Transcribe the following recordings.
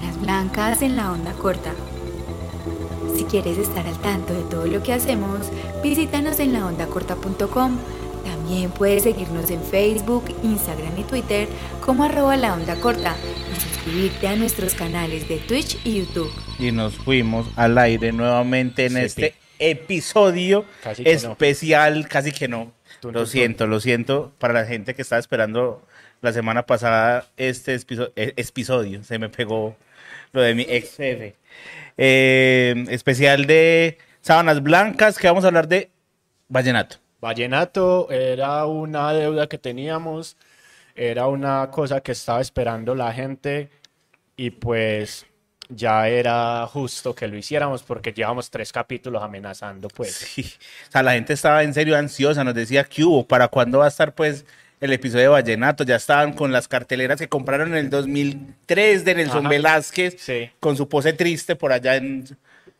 Sábanas Blancas en la onda corta. Si quieres estar al tanto de todo lo que hacemos, visítanos en laondacorta.com. También puedes seguirnos en Facebook, Instagram y Twitter como arroba la onda corta y suscribirte a nuestros canales de Twitch y YouTube. Y nos fuimos al aire nuevamente en Sí, este sí. episodio Casi que no. especial, casi que no. Lo siento, lo siento para la gente que estaba esperando la semana pasada este eh, episodio. Se me pegó lo de mi ex jefe. Eh, especial de Sábanas Blancas, que vamos a hablar de Vallenato. Vallenato era una deuda que teníamos, era una cosa que estaba esperando la gente y pues ya era justo que lo hiciéramos porque llevamos tres capítulos amenazando pues. Sí. O sea, la gente estaba en serio ansiosa, nos decía, ¿qué hubo? ¿Para cuándo va a estar pues el episodio de Vallenato? Ya estaban con las carteleras que compraron en el 2003 de Nelson Ajá. Velázquez, Sí. con su pose triste por allá en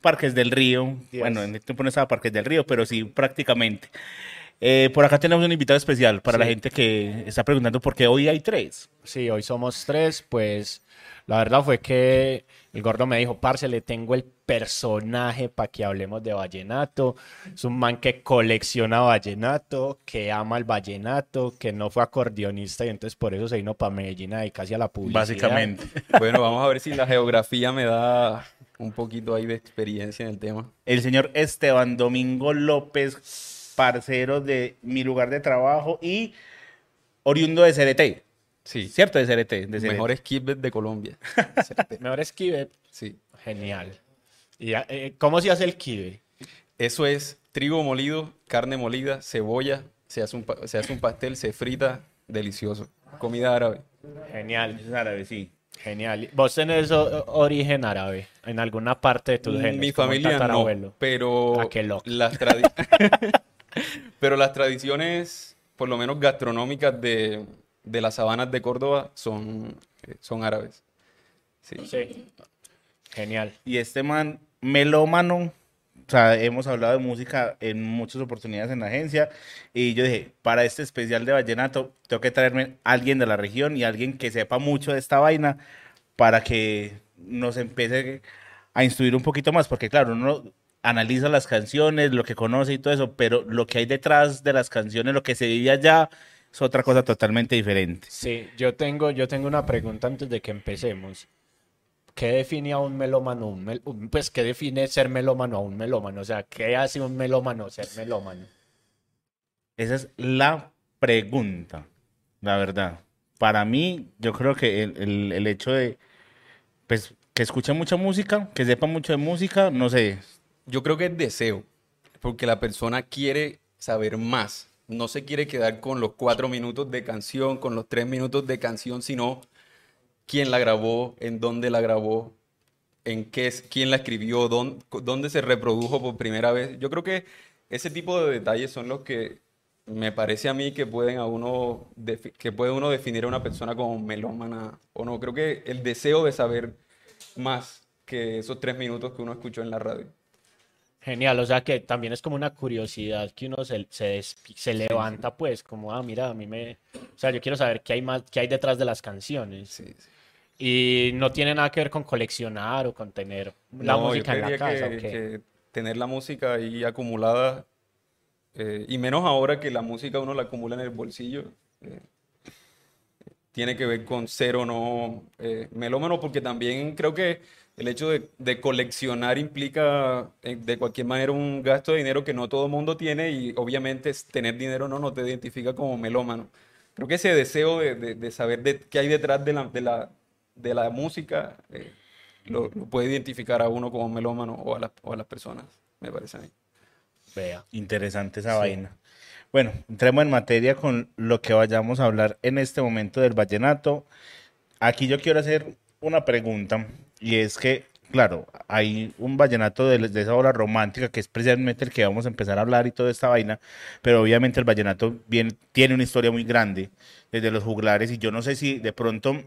Parques del Río. Bueno, en este tiempo no estaba Parques del Río, pero sí prácticamente. Eh, por acá tenemos un invitado especial para la gente que está preguntando por qué hoy hay tres. Sí, hoy somos tres, pues la verdad fue que el gordo me dijo, parce, le tengo el personaje para que hablemos de vallenato. Es un man que colecciona vallenato, que ama el vallenato, que no fue acordeonista y entonces por eso se vino para Medellín y casi a la publicidad. Básicamente. Bueno, vamos a ver si la geografía me da un poquito ahí de experiencia en el tema. El señor Esteban Domingo López, parcero de mi lugar de trabajo y oriundo de CRT. Sí, ¿Cierto? De CRT. De CRT. mejor skipper de Colombia. Mejor es kibe. Sí. Genial. ¿Y eh, cómo se hace el kibe? Eso es trigo molido, carne molida, cebolla, se hace un, pa- se hace un pastel, se frita, delicioso. Comida árabe. Genial, Es árabe, sí. genial. ¿Vos tenés origen árabe en alguna parte de tus genes? Mi familia no, pero Ah, qué loco. las pero las tradiciones, por lo menos gastronómicas de, de las sabanas de Córdoba son, eh, son árabes. Sí. Sí. Genial. Y este man, melómano, o sea, hemos hablado de música en muchas oportunidades en la agencia. Y yo dije, para este especial de Vallenato, tengo que traerme a alguien de la región y alguien que sepa mucho de esta vaina para que nos empiece a instruir un poquito más. Porque, claro, uno analiza las canciones, lo que conoce y todo eso, pero lo que hay detrás de las canciones, lo que se vive allá, es otra cosa totalmente diferente. Sí, yo tengo, yo tengo una pregunta antes de que empecemos. ¿Qué define a un melómano? Un mel- un- pues, ¿qué define ser melómano a un melómano? O sea, ¿qué hace un melómano ser melómano? Esa es la pregunta, la verdad. Para mí, yo creo que el, el- el hecho de pues, que escuche mucha música, que sepa mucho de música, no sé. Yo creo que es deseo, porque la persona quiere saber más. No se quiere quedar con los cuatro minutos de canción, con los tres minutos de canción, sino quién la grabó, en dónde la grabó, en qué es, quién la escribió, dónde, dónde se reprodujo por primera vez. Yo creo que ese tipo de detalles son los que me parece a mí que pueden a uno que puede uno definir a una persona como melómana o no. Creo que el deseo de saber más que esos tres minutos que uno escuchó en la radio. Genial, o sea que también es como una curiosidad que uno se, se, se levanta, pues, como, ah, mira, a mí me... O sea, yo quiero saber qué hay más, qué hay detrás de las canciones. Sí, sí. Y no tiene nada que ver con coleccionar o con tener la No, yo música en la casa, que, que tener la música ahí acumulada, eh, y menos ahora que la música uno la acumula en el bolsillo, eh, tiene que ver con ser o no eh, melómano, porque también creo que el hecho de, de coleccionar implica eh, de cualquier manera un gasto de dinero que no todo el mundo tiene y obviamente tener dinero no, no te identifica como melómano. Creo que ese deseo de, de- de saber de, qué hay detrás de la, de la, de la música eh, lo, lo puede identificar a uno como melómano o a, las- o a las personas, me parece a mí. Vea. Interesante esa vaina. Bueno, entremos en materia con lo que vayamos a hablar en este momento del vallenato. Aquí yo quiero hacer una pregunta y es que, claro, hay un vallenato de, esa obra romántica que es precisamente el que vamos a empezar a hablar y toda esta vaina, pero obviamente el vallenato tiene una historia muy grande desde los juglares y yo no sé si de pronto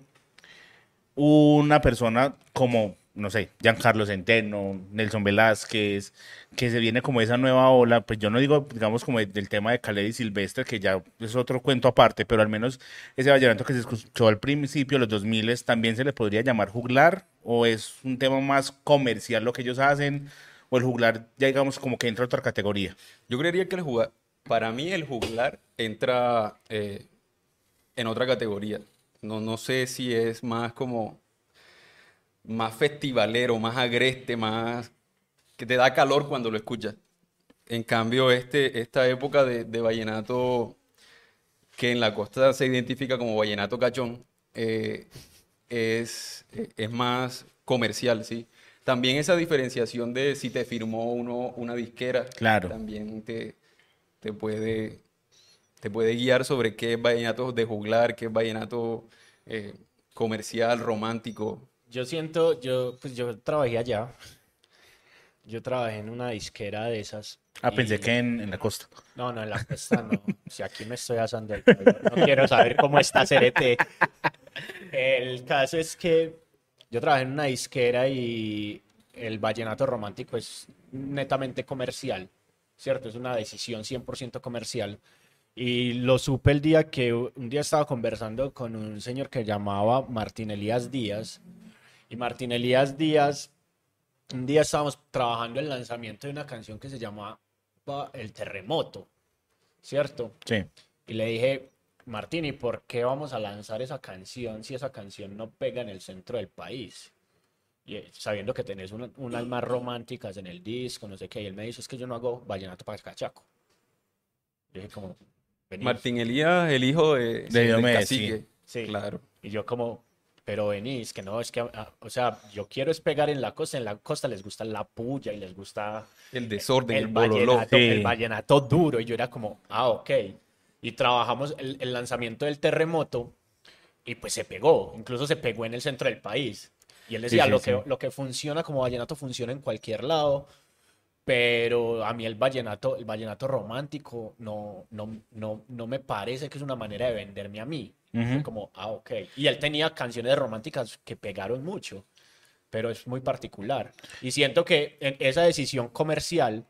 una persona como, no sé, Giancarlo Centeno, Nelson Velázquez, que se viene como esa nueva ola, pues yo no digo, digamos, como del tema de Caled y Silvestre, que ya es otro cuento aparte, pero al menos ese vallenato que se escuchó al principio, los 2000, también se le podría llamar juglar, ¿O es un tema más comercial lo que ellos hacen? ¿O el juglar ya digamos como que entra a otra categoría? Yo creería que el juglar, para mí el juglar entra eh, en otra categoría. No, no sé si es más como más festivalero, más agreste, más que te da calor cuando lo escuchas. En cambio, este, esta época de, de vallenato que en la costa se identifica como vallenato cachón, eh, es, es más comercial, ¿sí? También esa diferenciación de si te firmó uno una disquera, Claro. también te, te puede, te puede guiar sobre qué es vallenato de juglar, qué es vallenato eh, comercial, romántico. Yo siento, yo, pues yo trabajé allá. Yo trabajé en una disquera de esas. Ah, pensé y- que en, en la costa. No, no, en la costa no. Si aquí me estoy asando el no quiero saber cómo está Cerete. El caso es que yo trabajé en una disquera y el vallenato romántico es netamente comercial, ¿cierto? Es una decisión 100% comercial. Y lo supe el día que un día estaba conversando con un señor que llamaba Martín Elías Díaz. Y Martín Elías Díaz, un día estábamos trabajando el lanzamiento de una canción que se llamaba El Terremoto, ¿cierto? Sí. Y le dije, Martín, ¿y por qué vamos a lanzar esa canción si esa canción no pega en el centro del país? Y eh, sabiendo que tenés una- unas más románticas en el disco, no sé qué. Y él me dice, es que yo no hago vallenato para cachaco. Yo dije como. Martín Elías, el hijo de, De sí. cacique. Sí. Claro. Y yo como, pero venís, que no, es que, ah, o sea, yo quiero es pegar en la costa, en la costa les gusta la puya y les gusta El desorden, el, el bololó. vallenato, el Sí. vallenato duro. Y yo era como, ah, ok. Y trabajamos el, el lanzamiento del terremoto y pues se pegó, incluso se pegó en el centro del país. Y él decía, sí, lo, sí. Que, lo que funciona como vallenato funciona en cualquier lado, pero a mí el vallenato, el vallenato romántico no, no, no, no me parece que es una manera de venderme a mí. Fue Ujú. Como, ah, ok. Y él tenía canciones románticas que pegaron mucho, pero es muy particular. Y siento que en esa decisión comercial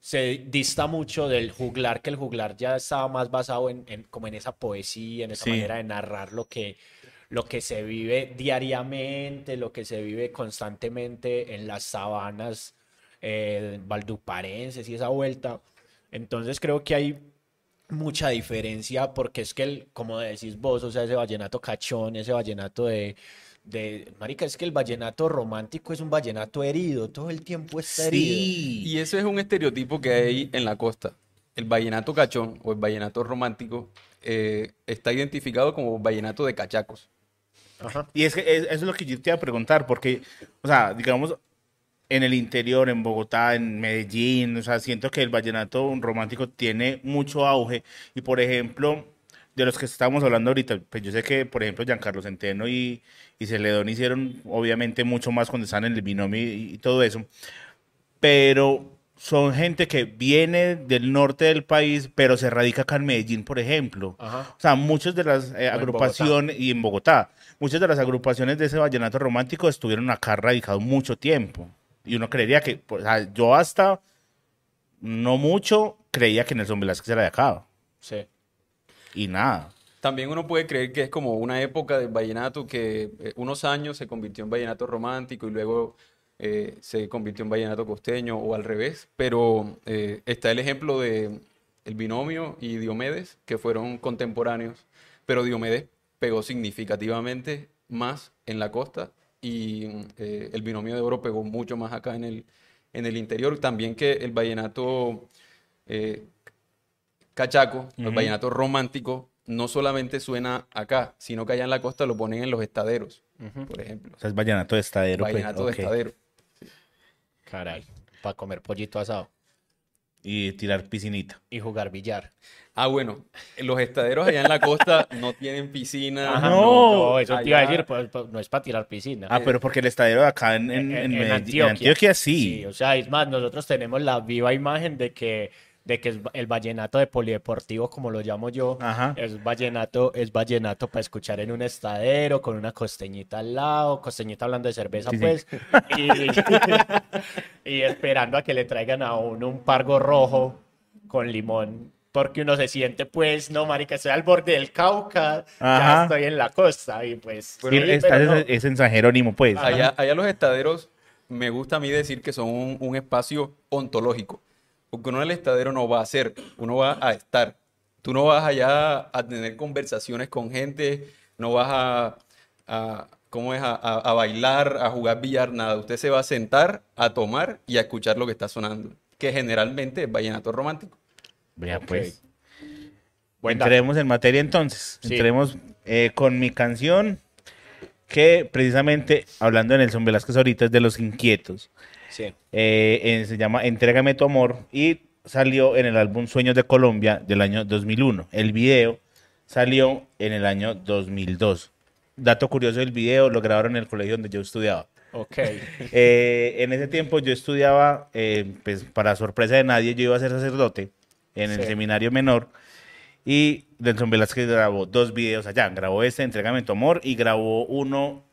se dista mucho del juglar, que el juglar ya estaba más basado en, en- como en esa poesía, en esa Sí. manera de narrar lo que, lo que se vive diariamente, lo que se vive constantemente en las sabanas eh, valduparenses y esa vuelta. Entonces creo que hay mucha diferencia porque es que, el, como decís vos, o sea, ese vallenato cachón, ese vallenato de, de... Marica, es que el vallenato romántico es un vallenato herido, todo el tiempo está herido. Sí. Y ese es un estereotipo que hay en la costa. El vallenato cachón o el vallenato romántico eh, está identificado como vallenato de cachacos. Ajá. Y es que es- eso es lo que yo te iba a preguntar, porque, o sea, digamos, en el interior, en Bogotá, en Medellín, o sea, siento que el vallenato romántico tiene mucho auge. Y, por ejemplo, de los que estamos hablando ahorita, pues yo sé que, por ejemplo, Giancarlo Centeno y, y Celedón hicieron, obviamente, mucho más cuando están en el binomio y, y todo eso. Pero son gente que viene del norte del país, pero se radica acá en Medellín, por ejemplo. Ajá. O sea, muchas de las eh, en agrupaciones, y en Bogotá, muchas de las agrupaciones de ese vallenato romántico estuvieron acá radicados mucho tiempo. Y uno creería que, pues, o sea, yo hasta no mucho creía que Nelson Velázquez era de acá. Sí. Y nada. También uno puede creer que es como una época del vallenato que eh, unos años se convirtió en vallenato romántico y luego eh, se convirtió en vallenato costeño o al revés, pero eh, está el ejemplo de el binomio y Diomedes, que fueron contemporáneos, pero Diomedes pegó significativamente más en la costa y eh, el binomio de oro pegó mucho más acá en el, en el interior. También que el vallenato eh, cachaco, el Ujú. vallenato romántico, no solamente suena acá, sino que allá en la costa lo ponen en los estaderos, por ejemplo. O sea, es vallenato de estadero. pues, Vallenato de estadero. Caray. Para comer pollito asado Y tirar piscinita. y jugar billar. Ah, bueno, los estaderos allá en la costa no tienen piscina. Ajá, no, eso te iba a decir, pues, pues, no es para tirar piscina. Ah, pero porque el estadero de acá en, en, en Medellín- en Antioquia, sí. o sea, es más, nosotros tenemos la viva imagen de que, de que es el vallenato de polideportivo, como lo llamo yo, Ajá. es vallenato, es vallenato para escuchar en un estadero, con una costeñita al lado, costeñita hablando de cerveza, Sí, sí. pues, y, y esperando a que le traigan a uno un pargo rojo con limón porque uno se siente, pues, no, marica, estoy al borde del Cauca, ya Ajá. estoy en la costa, y pues... Sí, sí, está- pero no. es, es en San Jerónimo, pues. Allá, allá los estaderos, me gusta a mí decir que son un, un espacio ontológico. Porque uno en el estadero no va a ser, uno va a estar. Tú no vas allá a tener conversaciones con gente, no vas a, a- ¿cómo es? A, a- a bailar, a jugar billar, nada. Usted se va a sentar, a tomar y a escuchar lo que está sonando. Que generalmente es vallenato romántico. Vea, Ok. pues. Buen dato. Entremos en materia entonces. Sí. Entremos eh, con mi canción, que precisamente, hablando de Nelson Velázquez ahorita, es de Los Inquietos. Sí. Eh, se llama Entrégame tu amor y salió en el álbum Sueños de Colombia del año 2001. El video salió en el año 2002. Dato curioso del video, lo grabaron en el colegio donde yo estudiaba. Ok. Eh, en ese tiempo yo estudiaba, eh, pues para sorpresa de nadie, yo iba a ser sacerdote en el Sí. seminario menor y Nelson Velázquez grabó dos videos allá. Grabó este, Entrégame tu amor, y grabó uno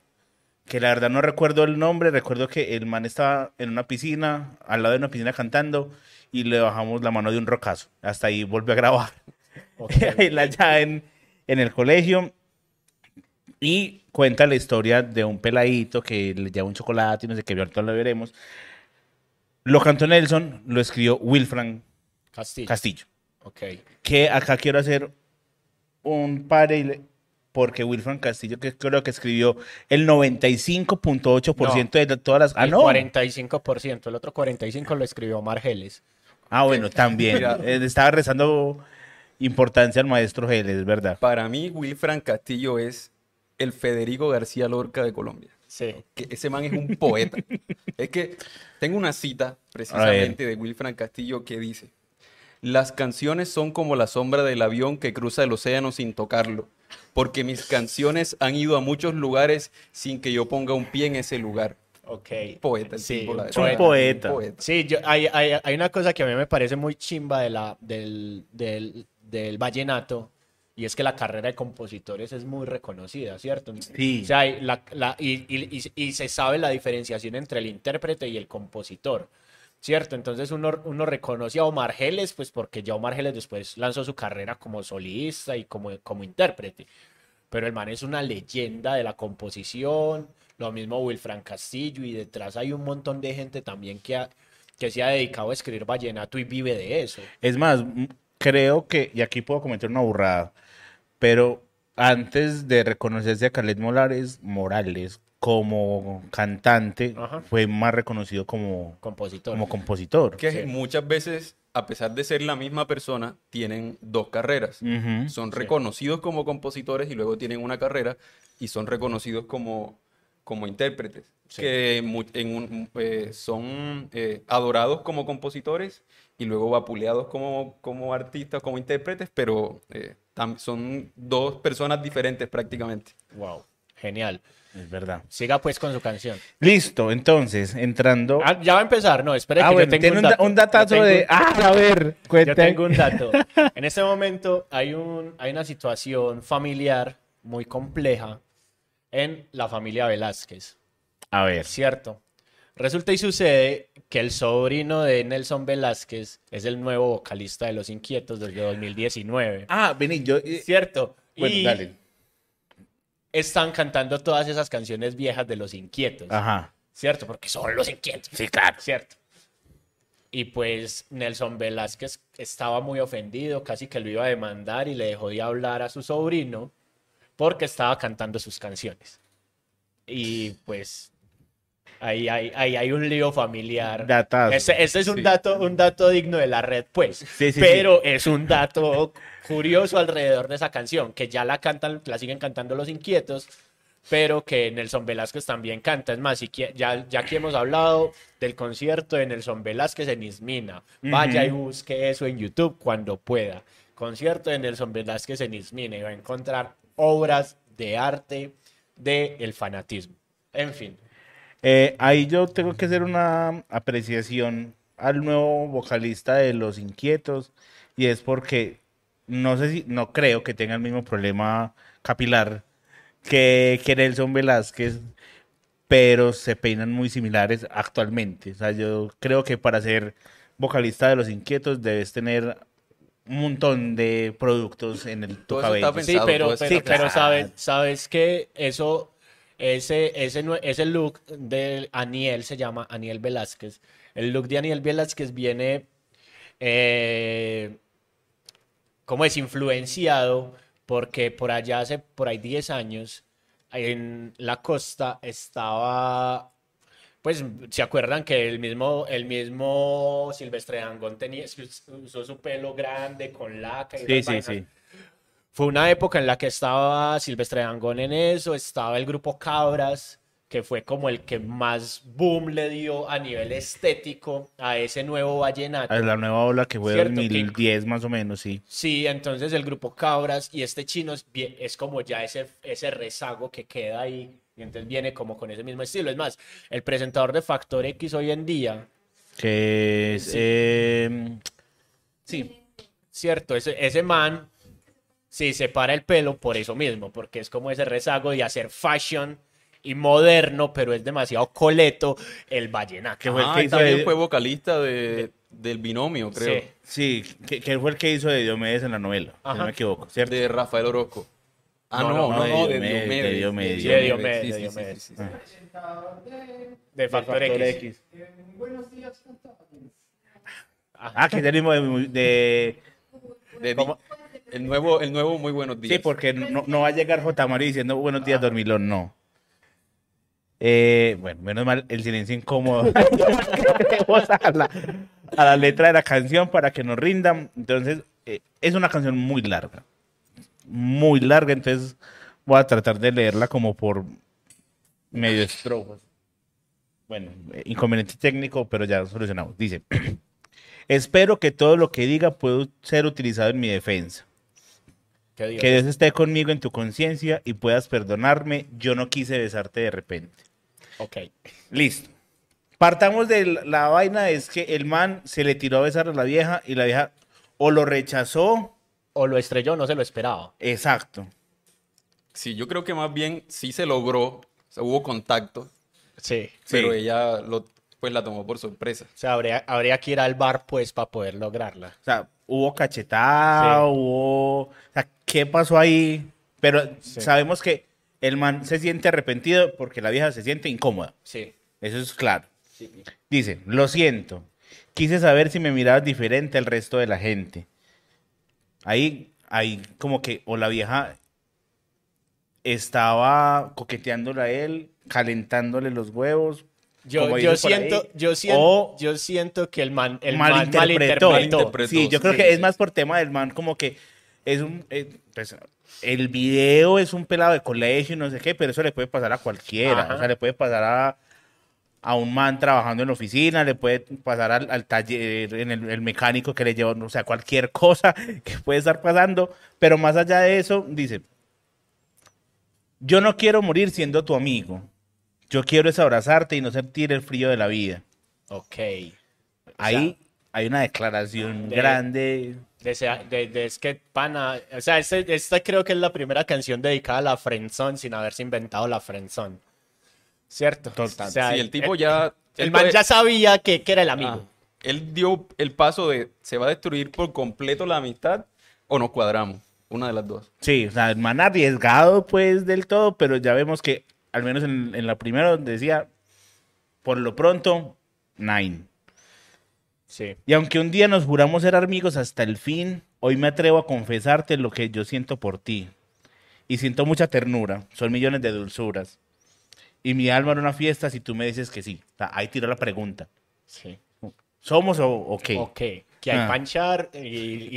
que la verdad no recuerdo el nombre, recuerdo que el man estaba en una piscina, al lado de una piscina cantando y le bajamos la mano de un rocazo. Hasta ahí volvió a grabar. ok. Él allá en, en el colegio y cuenta la historia de un peladito que le lleva un chocolate y no sé qué, ahorita lo veremos. Lo cantó Nelson, lo escribió Wilfran Castillo. Castillo. Ok. Que acá quiero hacer un paralelo porque Wilfran Castillo, que creo que escribió el 95.8% de todas las... Ah, el no. 45%, el otro 45% lo escribió Margeles. Ah, bueno, también. Eh, Estaba rezando importancia al maestro Geles, es verdad. Para mí, Wilfran Castillo es el Federico García Lorca de Colombia. Sí. que ese man es un poeta. es que tengo una cita precisamente de Wilfran Castillo que dice, las canciones son como la sombra del avión que cruza el océano sin tocarlo, porque mis canciones han ido a muchos lugares sin que yo ponga un pie en ese lugar. Ok. Poeta, el Sí, tipo, la un poeta. un poeta. Sí, yo, hay, hay, hay una cosa que a mí me parece muy chimba de la, del, del, del vallenato, y es que la carrera de compositores es muy reconocida, ¿cierto? Sí. O sea, la- la- y, y- y- y se sabe la diferenciación entre el intérprete y el compositor, ¿cierto? Entonces uno, uno reconoce a Omar Geles, pues porque ya Omar Geles después lanzó su carrera como solista y como, como intérprete. Pero el man es una leyenda de la composición, lo mismo Wilfran Castillo, y detrás hay un montón de gente también que, ha- que se ha dedicado a escribir vallenato y vive de eso. Es más, creo que, y aquí puedo cometer una burrada, pero antes de reconocerse a Caled Morales, Morales como cantante, Ajá. fue más reconocido como, Compositor. como compositor. Que Sí. muchas veces, a pesar de ser la misma persona, tienen dos carreras. Son reconocidos como compositores y luego tienen una carrera y son reconocidos como, como intérpretes. Sí. Que en un- eh, son eh, adorados como compositores y luego vapuleados como, como artistas, como intérpretes, pero eh, son dos personas diferentes prácticamente. Wow, genial. Es verdad. Siga pues con su canción. Listo, entonces, entrando. Ah, ya va a empezar, no, espere Ah, que bueno, yo tengo un un, da- dato. un datazo tengo- de. Ah, a ver, Yo cuente. tengo un dato. En este momento hay, un, hay una situación familiar muy compleja en la familia Velázquez, A ver. ¿cierto? Resulta y sucede que el sobrino de Nelson Velázquez es el nuevo vocalista de Los Inquietos desde 2019, Ah, vení, yo. eh, ¿cierto? bueno, y dale. Están cantando todas esas canciones viejas de Los Inquietos, Ajá. ¿cierto? Porque son Los Inquietos. Sí, claro. ¿cierto? Y pues Nelson Velázquez estaba muy ofendido, casi que lo iba a demandar y le dejó de hablar a su sobrino porque estaba cantando sus canciones. Y pues ahí hay, ahí hay un lío familiar. Datazo. Ese, ese es un, Sí. dato, un dato digno de la red, pues. Sí, sí, Pero es un dato curioso alrededor de esa canción, que ya la cantan, la siguen cantando los inquietos, pero que Nelson Velázquez también canta. Es más, si ya, ya aquí hemos hablado del concierto de Nelson Velázquez en Ismina. Vaya y busque eso en YouTube cuando pueda. Concierto de Nelson Velázquez en Ismina y va a encontrar obras de arte del fanatismo. En fin, Eh, ahí yo tengo que hacer una apreciación al nuevo vocalista de Los Inquietos y es porque no sé si, no creo que tenga el mismo problema capilar que, que Nelson Velázquez, pero se peinan muy similares actualmente. O sea, yo creo que para ser vocalista de Los Inquietos debes tener un montón de productos en el tu eso está cabello. Sí, pero, eso pero, pero sabes, sabes que eso, ese, ese, ese look de Aniel se llama Aniel Velázquez. El look de Aniel Velázquez viene, eh, como es influenciado, porque por allá hace por ahí 10 años, en la costa estaba pues, ¿se acuerdan que el mismo, el mismo Silvestre Dangond tenía, usó su pelo grande con laca y Sí, esas sí, vainas? sí. Fue una época en la que estaba Silvestre Dangond en eso, estaba el grupo Cabras, que fue como el que más boom le dio a nivel estético a ese nuevo vallenato. A la nueva ola que fue que- 2010 más o menos, sí. Sí, entonces el grupo Cabras y este chino es, como ya ese, ese rezago que queda ahí y entonces viene como con ese mismo estilo. Es más, el presentador de Factor X hoy en día, Que es... eh, sí. cierto, ese, ese man, sí, se para el pelo por eso mismo, porque es como ese rezago de hacer fashion y moderno, pero es demasiado coleto el vallenato. Que fue el Ah, que también de- fue vocalista de, del binomio, creo. Sí. Sí, que, que fue el que hizo de Diomedes en la novela, Ajá. no me equivoco, ¿cierto? De Rafael Orozco. Ah, No, no, no, no, no, de de Diomedes, de Diomedes. De Diomedes, Sí, de sí, sí, Diomedes. sí, sí. De Factor X. Ah, que mismo de... de- De- ¿Cómo? El nuevo, el nuevo Muy Buenos Días. Sí, porque no, no va a llegar J. Mario diciendo buenos días, dormilón, no. Eh, bueno, menos mal el silencio incómodo. Vamos a la, a la letra de la canción para que nos rindan. Entonces, eh, es una canción muy larga. Muy larga, entonces voy a tratar de leerla como por medio estrofas. Bueno, eh, inconveniente técnico, pero ya solucionamos. Dice, espero que todo lo que diga pueda ser utilizado en mi defensa. ¿Qué digo? Que Dios esté conmigo en tu conciencia y puedas perdonarme. Yo no quise besarte de repente. Ok. Listo. Partamos de la, la vaina, es que el man se le tiró a besar a la vieja y la vieja o lo rechazó. O lo estrelló, no se lo esperaba. Exacto. Sí, yo creo que más bien sí se logró, o sea, hubo contacto, Sí. pero Sí. ella lo, pues la tomó por sorpresa. O sea, habría, habría que ir al bar, pues, para poder lograrla. O sea, hubo cachetada, Sí. hubo... O sea, ¿qué pasó ahí? Pero Sí. sabemos que el man se siente arrepentido porque la vieja se siente incómoda. Sí. Eso es claro. sí. Dice, lo siento. Quise saber si me mirabas diferente al resto de la gente. Ahí, ahí como que, o la vieja estaba coqueteándole a él, calentándole los huevos. Yo, ahí, siento, yo siento, o yo siento que el man, el malinterpretó. Sí, yo creo sí, que sí. es más por tema del man, como que es un... eh, pues, el video es un pelado de colegio y no sé qué, pero eso le puede pasar a cualquiera. Ajá. O sea, le puede pasar a, a un man trabajando en la oficina, le puede pasar al, al taller, en el, el mecánico que le lleva, o sea, cualquier cosa que puede estar pasando. Pero más allá de eso, dice, yo no quiero morir siendo tu amigo. Yo quiero es abrazarte y no sentir el frío de la vida. Ok. Ahí hay una declaración de- grande. De, de- de- es que pana, o sea, este- esta creo que es la primera canción dedicada a la friendzone sin haberse inventado la friendzone. ¿Cierto? Total. O sea, Sí, el tipo ya... el él man puede- ya sabía que, que era el amigo. Ah, él dio el paso de se va a destruir por completo la amistad o nos cuadramos. Una de las dos. Sí, o sea, el man arriesgado pues del todo, pero ya vemos que al menos en, en la primera decía, por lo pronto, nine. Sí. Y aunque un día nos juramos ser amigos hasta el fin, hoy me atrevo a confesarte lo que yo siento por ti. Y siento mucha ternura, son millones de dulzuras. Y mi alma era una fiesta si tú me dices que sí. O sea, ahí tiró la pregunta. Sí. ¿Somos o, o qué? Ok, que hay Ah. panchar y,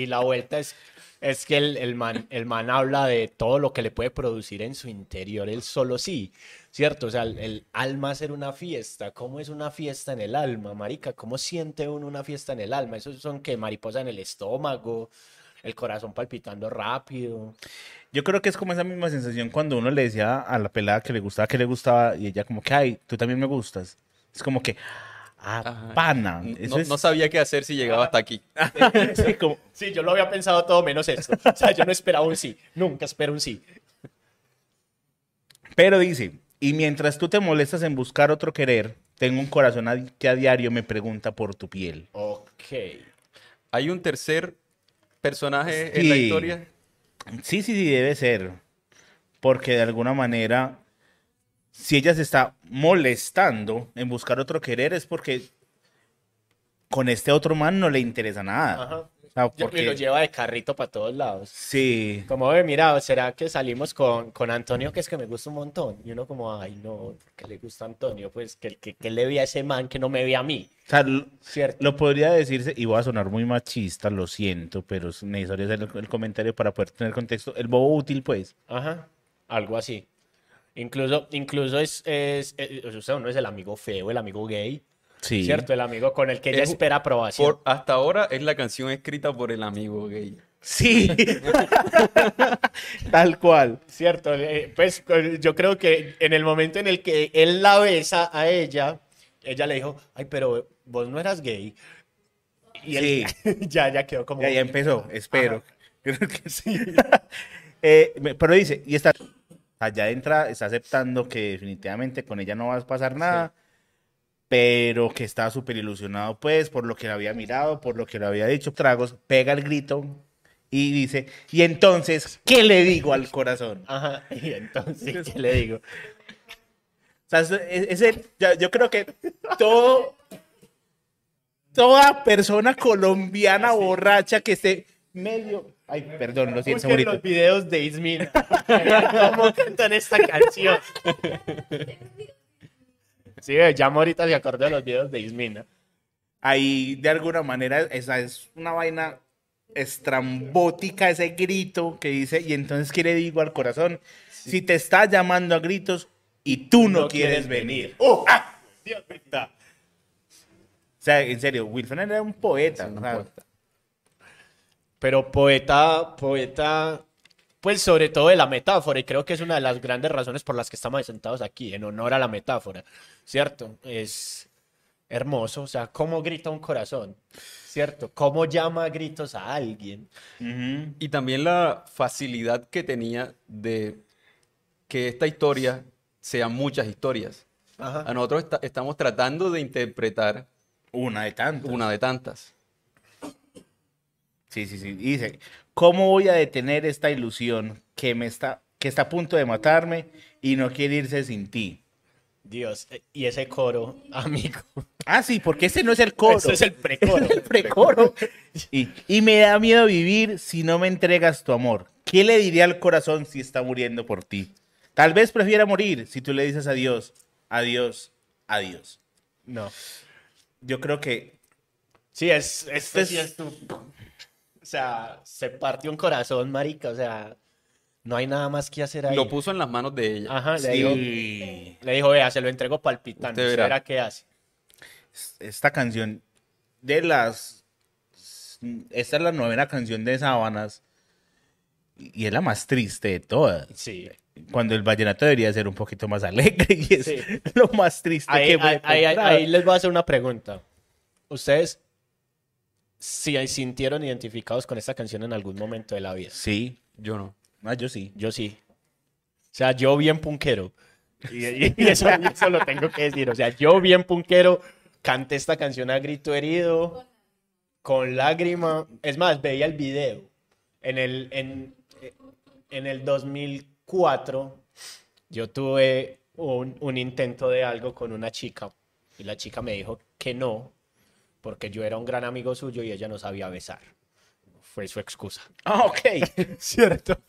y la vuelta es, es que el, el man, el man habla de todo lo que le puede producir en su interior, él solo sí, ¿cierto? O sea, el, alma ser una fiesta, ¿cómo es una fiesta en el alma, marica? ¿Cómo siente uno una fiesta en el alma? Esos son que mariposa en el estómago, el corazón palpitando rápido. Yo creo que es como esa misma sensación cuando uno le decía a la pelada que le gustaba, que le gustaba, y ella como que, ay, tú también me gustas. Es como que, ah, Ajá. pana. No, Eso es no sabía qué hacer si llegaba hasta aquí. sí, como- Sí, yo lo había pensado todo menos esto. O sea, yo no esperaba un sí, nunca espero un sí. Pero dice, y mientras tú te molestas en buscar otro querer, tengo un corazón a- que a diario me pregunta por tu piel. Ok. Hay un tercer personaje en la historia. Sí, sí, sí, debe ser. Porque de alguna manera, si ella se está molestando en buscar otro querer, es porque con este otro man no le interesa nada. Ajá. O sea, Yo- Y porque... lo lleva de carrito para todos lados. Sí. Como, ve, mira, ¿será que salimos con, con Antonio, que es que me gusta un montón? Y uno como, ay, no, que le gusta Antonio, pues que, que, que le vi a ese man que no me ve a mí, O sea, ¿cierto? lo podría decirse, y voy a sonar muy machista, lo siento, pero es necesario hacer el, el comentario para poder tener contexto. El bobo útil, pues. Ajá, algo así. Incluso, incluso es, es, es- o sea, uno es el amigo feo, el amigo gay, Sí. ¿cierto? El amigo con el que ella Es- espera aprobación. Por, hasta ahora es la canción escrita por el amigo gay. Sí. Tal cual. Cierto, eh, pues con- yo creo que en el momento en el que él la besa a ella, ella le dijo, ay, pero vos no eras gay. Y él ya, ya quedó como... Ya, ya empezó, espero. Creo que sí. Eh, pero dice, y está allá entra, está aceptando que definitivamente con ella no va a pasar nada, pero que está súper ilusionado, pues, por lo que le había mirado, por lo que le había dicho, tragos, pega el grito y dice, y entonces, ¿qué le digo al corazón? Ajá, y entonces, ¿qué le digo? O sea, es, es el- ya- yo creo que todo, toda persona colombiana borracha que esté medio, ay, perdón, lo siento, Busquen los videos de Ismina. ¿Cómo cantan esta canción? Sí, ya ahorita se acordó de los videos de Ismina. ahí de alguna manera esa es una vaina estrambótica ese grito que dice y entonces qué le digo al corazón si te está llamando a gritos y tú no, quieres, venir ¡Oh! ¡Ah! Dios mío. o sea en serio Wilson era un poeta, Sí, o sea, poeta. Pero poeta, poeta, pues sobre todo de la metáfora, y creo que es una de las grandes razones por las que estamos sentados aquí, en honor a la metáfora, ¿cierto? Es hermoso, o sea, cómo grita un corazón, ¿cierto? Cómo llama a gritos a alguien. Y también la facilidad que tenía de que esta historia sea muchas historias. A nosotros esta- estamos tratando de interpretar una de tantas una de tantas. Sí sí sí y dice cómo voy a detener esta ilusión que me está que está a punto de matarme y no quiere irse sin ti Dios, eh, y ese coro, amigo. ah sí porque ese no es el coro Ese es el precoro. el precoro. Y, y me da miedo vivir si no me entregas tu amor. ¿Qué le diría al corazón si está muriendo por ti? Tal vez prefiera morir si tú le dices adiós, adiós, adiós. No. Yo creo que Sí, es, esto Es- sí es tu... O sea, se partió un corazón, marica, o sea, no hay nada más que hacer ahí. Lo puso en las manos de ella. Ajá, le sí, le dijo, vea, se lo entrego palpitando, Usted verá. verá qué hace. esta canción de las... Esta es la novena canción de Sábanas y es la más triste de todas. Sí. Cuando el vallenato debería ser un poquito más alegre y es Sí. lo más triste Ahí, que puede ahí- ahí- encontrar. ahí les voy a hacer una pregunta. ¿Ustedes si sintieron identificados con esta canción en algún momento de la vida? Sí, Yo no. ah, yo sí. Yo sí. O sea, yo bien punquero. Y, y- y eso, eso lo tengo que decir. O sea, yo bien punquero canté esta canción a grito herido, con lágrima. Es más, veía el video. En el, en, en el 2004, yo tuve un, un intento de algo con una chica. Y la chica me dijo que no, porque yo era un gran amigo suyo y ella no sabía besar. Fue su excusa. Ah, ok. ¿Cierto?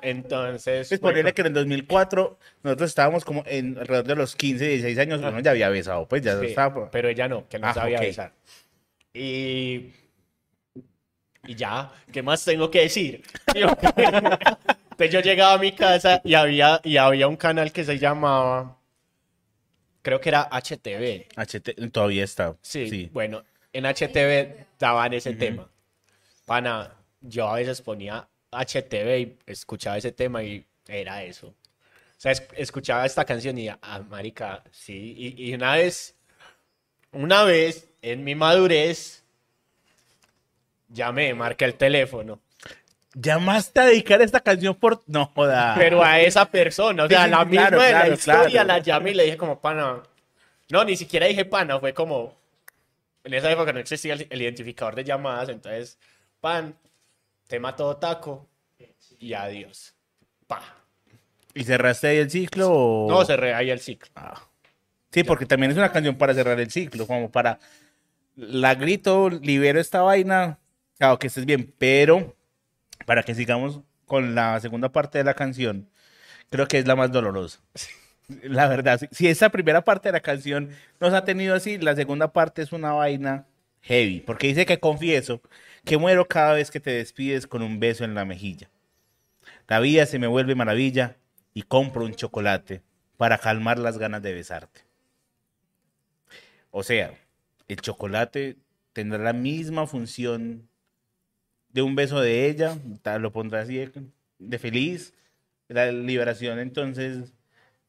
Entonces, Pues bueno, que en el 2004 nosotros estábamos como en alrededor de los 15, 16 años, uno ya había besado, pues ya sí, estaba. pero ella no, que no Ah, sabía ok. besar. Y, y ya, ¿qué más tengo que decir? Entonces yo llegaba a mi casa y había, y había un canal que se llamaba, creo que era HTV. HT todavía está. Sí, Sí. bueno, en HTV daban ese tema. Pana, yo a veces ponía HTV y escuchaba ese tema y era eso. O sea, es- escuchaba esta canción y, ah, marica, sí. Y, y una vez, una vez, en mi madurez, llamé, marqué el teléfono. Llamaste a dedicar esta canción por. No joda. Pero a esa persona, o sea, Sí, la misma claro, de la claro, historia, claro. la llamé y le dije como, pana. No, ni siquiera dije pana, fue como. En esa época no existía el, el identificador de llamadas, entonces, pan, tema todo taco y adiós. Pa. ¿Y cerraste ahí el ciclo? o- No, cerré ahí el ciclo. Sí, porque también es una canción para cerrar el ciclo, como para la grito, libero esta vaina, claro que estés bien, pero para que sigamos con la segunda parte de la canción, creo que es la más dolorosa. La verdad, si, esa primera parte de la canción nos ha tenido así, la segunda parte es una vaina heavy, porque dice que confieso que muero cada vez que te despides con un beso en la mejilla. La vida se me vuelve maravilla y compro un chocolate para calmar las ganas de besarte. O sea, el chocolate tendrá la misma función de un beso de ella, lo pondrá así de, de feliz, la liberación entonces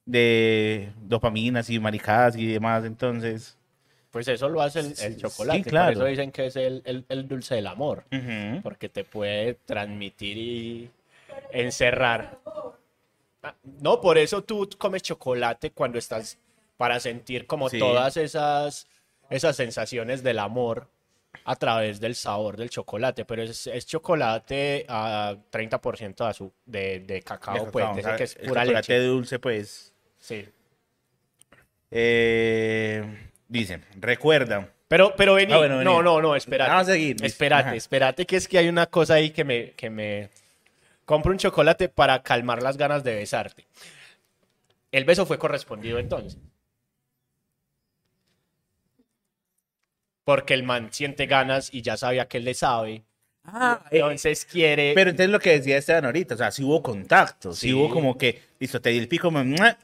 de dopaminas y maricadas y demás, entonces... Pues eso lo hace el, el chocolate. claro. Por eso dicen que es el, el- el dulce del amor. Porque te puede transmitir y encerrar. Ah, No, por eso tú comes chocolate cuando estás para sentir como Sí. todas esas, esas sensaciones del amor a través del sabor del chocolate, pero es, es chocolate a 30% de, azu- de, de cacao, De pues, cacao, o sea, que es el pura chocolate leche. dulce, pues... Sí. eh, dice, recuerda, Pero, pero vení, Ah, bueno, vení. no, no, no, espérate. Vamos a seguir. Espérate, Ajá. espérate, que es que hay una cosa ahí que me, que me... Compro un chocolate para calmar las ganas de besarte. El beso fue correspondido entonces. Porque el man siente ganas y ya sabía que él le sabe. Ah, eh, Entonces quiere... Pero entonces lo que decía Esteban ahorita, o sea, si hubo contacto, si Sí. hubo como que, listo, te di el pico, me-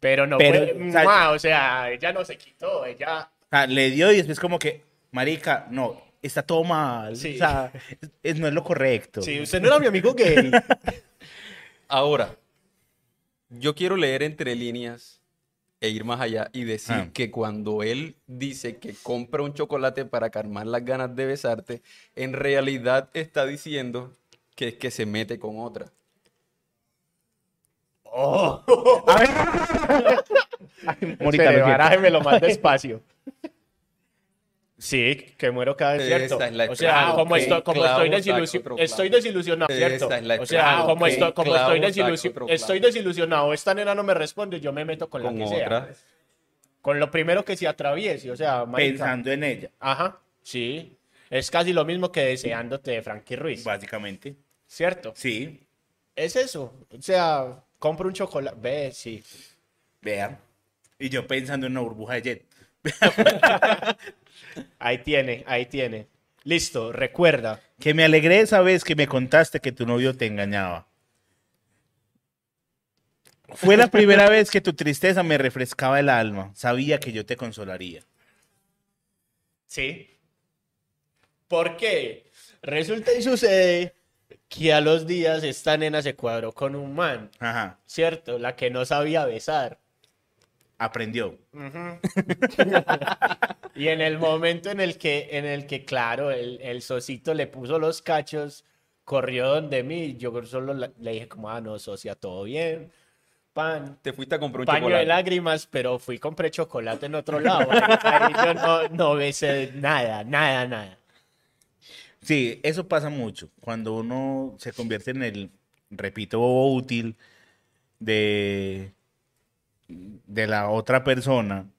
pero no pero, fue... o sea- o sea, ella no se quitó, ella... o sea, le dio y después como que, marica, no, está todo mal, Sí. o sea, es- no es lo correcto. Sí, usted no era mi amigo gay. Ahora, yo quiero leer entre líneas e ir más allá y decir Ah. que cuando él dice que compra un chocolate para calmar las ganas de besarte, en realidad está diciendo que es que se mete con otra. Morita, Espere, lo siento. barájemelo más despacio. Sí, que muero cada vez, ¿cierto? es la- o sea, Ah, como, estoy, como clavo, estoy, saco desilusi- otro clavo. estoy desilusionado, ¿cierto? es la- o sea, ah, como, estoy, como clavo, estoy, saco desilusi- otro estoy desilusionado, esta nena no me responde, yo me meto con, Con la que sea. otra. Con lo primero que se atraviese, o sea, marica. Pensando en ella, Ajá, sí. Es casi lo mismo que deseándote de Frankie Ruiz, básicamente. ¿cierto? Sí, Es eso. O sea, compro un chocolate. Ve, sí. vean. Y yo pensando en una burbuja de jet. Ahí tiene, ahí tiene. Listo, recuerda. Que me alegré esa vez que me contaste que tu novio te engañaba. Fue la primera vez que tu tristeza me refrescaba el alma. Sabía que yo te consolaría. Sí. ¿Por qué? Resulta y sucede que a los días esta nena se cuadró con un man, Ajá. ¿cierto? La que no sabía besar. Aprendió. Y en el momento en el que, en el que claro, el, el socito le puso los cachos, corrió donde mí, yo solo la- le dije como, ah, no, socia, todo bien, pan, Te fuiste a comprar un paño de chocolate. lágrimas, pero fui y compré chocolate en otro lado. Ahí, ahí yo no, no besé nada, nada, nada. Sí, eso pasa mucho. Cuando uno se convierte en el, repito, bobo útil de, de la otra persona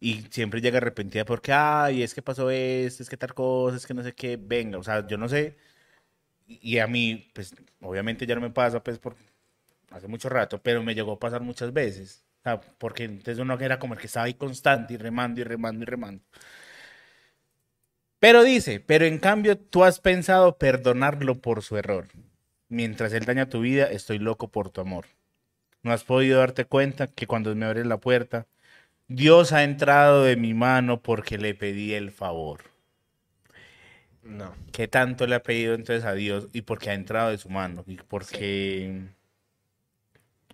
y siempre llega arrepentida porque, ay, es que pasó esto, es que tal cosa, es que no sé qué, venga, o sea, yo no sé. Y a mí, pues, obviamente ya no me pasa, pues, por hace mucho rato, pero me llegó a pasar muchas veces. O sea, porque entonces uno era como el que estaba ahí constante y remando y remando y remando. Pero dice, pero en cambio tú has pensado perdonarlo por su error. Mientras él daña tu vida, estoy loco por tu amor. No has podido darte cuenta que cuando me abres la puerta, Dios ha entrado de mi mano porque le pedí el favor. No. ¿Qué tanto le ha pedido entonces a Dios y porque ha entrado de su mano? Y porque,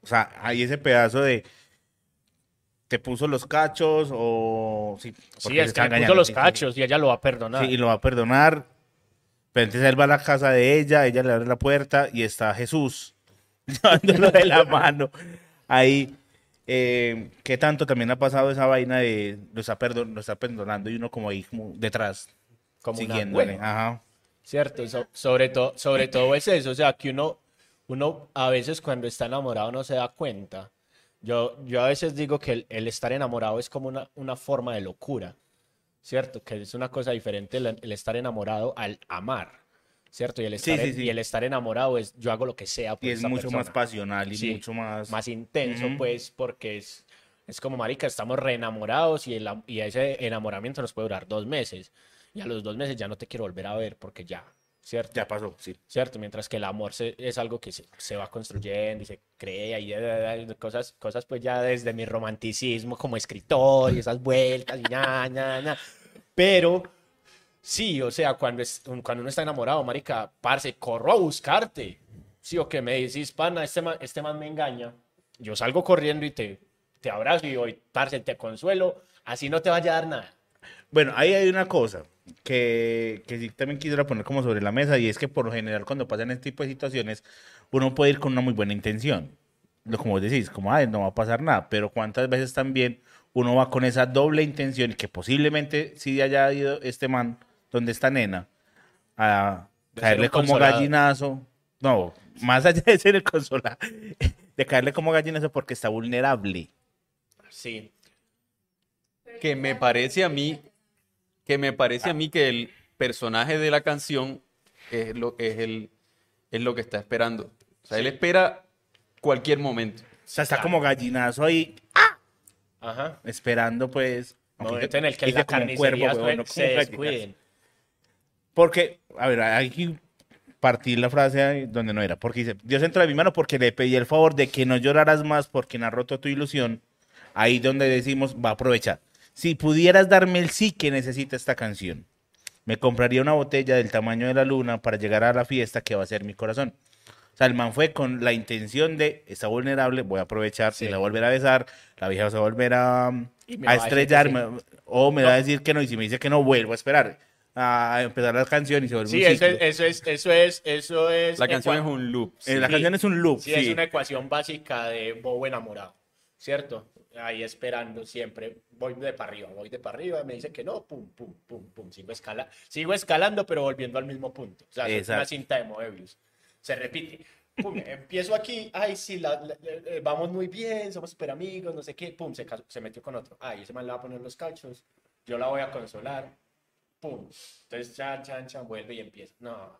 o sea, hay ese pedazo de, te puso los cachos o... Sí, Sí, es que le puso los sí, sí. cachos y ella lo va a perdonar. Sí, y lo va a perdonar. Pero entonces él va a la casa de ella, ella le abre la puerta y está Jesús llevándolo de la mano. Ahí, eh, ¿qué tanto también ha pasado esa vaina de lo está, perdon- lo está perdonando y uno como ahí como detrás, Como una siguiéndole? Ajá. ¿cierto? So- sobre, todo sobre todo es eso, o sea, que uno, uno a veces cuando está enamorado no se da cuenta. Yo, yo a veces digo que el, el estar enamorado es como una, una forma de locura, ¿cierto? Que es una cosa diferente el, el estar enamorado al amar, ¿cierto? Y el Sí, estar, sí, en- sí. y el estar enamorado es yo hago lo que sea por Y es mucho más persona. pasional y Sí, mucho más... más intenso, Ujú. pues, porque es, es como, marica, estamos re enamorados y, el, y ese enamoramiento nos puede durar dos meses. Y a los dos meses ya no te quiero volver a ver porque ya, ¿cierto? Ya pasó, sí. ¿Cierto? Mientras que el amor se- es algo que se, se va construyendo y se crea y cosas, cosas pues ya desde mi romanticismo como escritor y esas vueltas y ña, ña, ña. Pero sí, o sea, cuando, es, cuando uno está enamorado, marica, parce, corro a buscarte. Sí, o que me decís, pana, este man, este man me engaña. Yo salgo corriendo y te, te abrazo y hoy, parce, te consuelo. Así no te vaya a dar nada. Bueno, ahí hay una cosa que, que sí también quisiera poner como sobre la mesa y es que por lo general cuando pasan este tipo de situaciones uno puede ir con una muy buena intención. Como vos decís, como, ay, no va a pasar nada, pero cuántas veces también uno va con esa doble intención y que posiblemente sí haya ido este man donde está nena a De caerle como gallinazo. No, más allá de ser el consola, de caerle como gallinazo porque está vulnerable. Sí. que me parece a mí que me parece a mí que el personaje de la canción es lo es el es lo que está esperando. O sea, él espera cualquier momento. O sea, está como gallinazo ahí Ajá. esperando pues Momento en el que la carnicería cuervo, weón, no se descuiden. Porque, a ver, hay que partir la frase donde no era. Porque dice, Dios entró de mi mano porque le pedí el favor de que no lloraras más por quien ha roto tu ilusión. Ahí donde decimos, va a aprovechar. Si pudieras darme el sí que necesita esta canción, me compraría una botella del tamaño de la luna para llegar a la fiesta que va a ser mi corazón. O sea, el man fue con la intención de, está vulnerable, voy a aprovechar, Sí. si la volver a besar, la vieja se va a volver a, a estrellar, sí. o me va a decir que no, y si me dice que no, vuelvo a esperar a empezar la canción y se vuelve Sí, un eso ciclo. es, eso es, eso es, eso es. La canción ecua- es un loop. Eh, la sí. canción es un loop, Sí, sí. es una ecuación básica de bobo enamorado, ¿cierto? Ahí esperando siempre, voy de para arriba, voy de para arriba, me dice que no, pum, pum, pum, pum, sigo, escala, sigo escalando, pero volviendo al mismo punto. O sea, es una cinta de Moebius. Se repite. Pum, empiezo aquí, ay, sí, la- la- eh, vamos muy bien, somos super amigos, no sé qué, pum, se, casó- se metió con otro. Ay, ese man le va a poner los cachos, yo la voy a consolar, pum. Entonces, chan, chan, chan, vuelve y empieza. No,